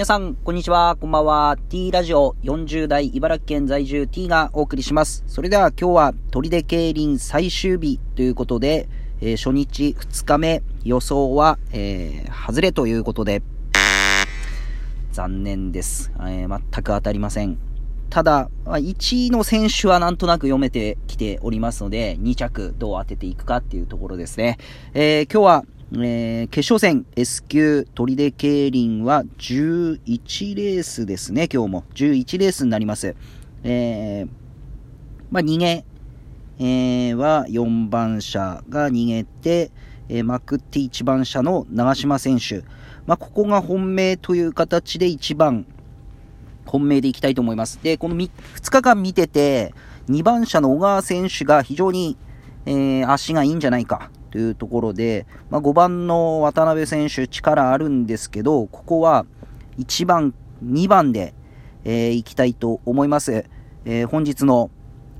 皆さん、こんにちは、こんばんは。T ラジオ40代茨城県在住 T がお送りします。それでは今日は砦競輪最終日ということで、えー、初日2日目予想は、えー、外れということで、残念です。えー、全く当たりません。ただ、1位の選手はなんとなく読めてきておりますので、2着どう当てていくかっていうところですね。えー、今日はえー、決勝戦 S 級砦競輪は11レースですね、今日も。11レースになります。えー、まあ、逃げ、えー、は4番車が逃げて、えー、まくって1番車の長島選手。まあ、ここが本命という形で1番、本命でいきたいと思います。で、この 2, 2日間見てて、2番車の小川選手が非常に、え、足がいいんじゃないかというところで、まあ、5番の渡辺選手力あるんですけど、ここは1番、2番で、えー、行きたいと思います。えー、本日の、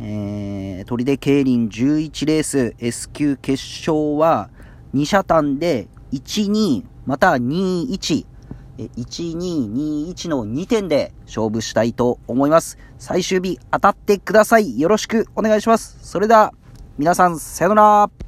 えー、砦競輪11レース S 級決勝は2車単で1、2、また2、1、1、2、2、1の2点で勝負したいと思います。最終日当たってください。よろしくお願いします。それでは、皆さん、さよなら。